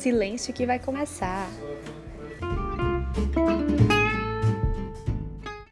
silêncio que vai começar.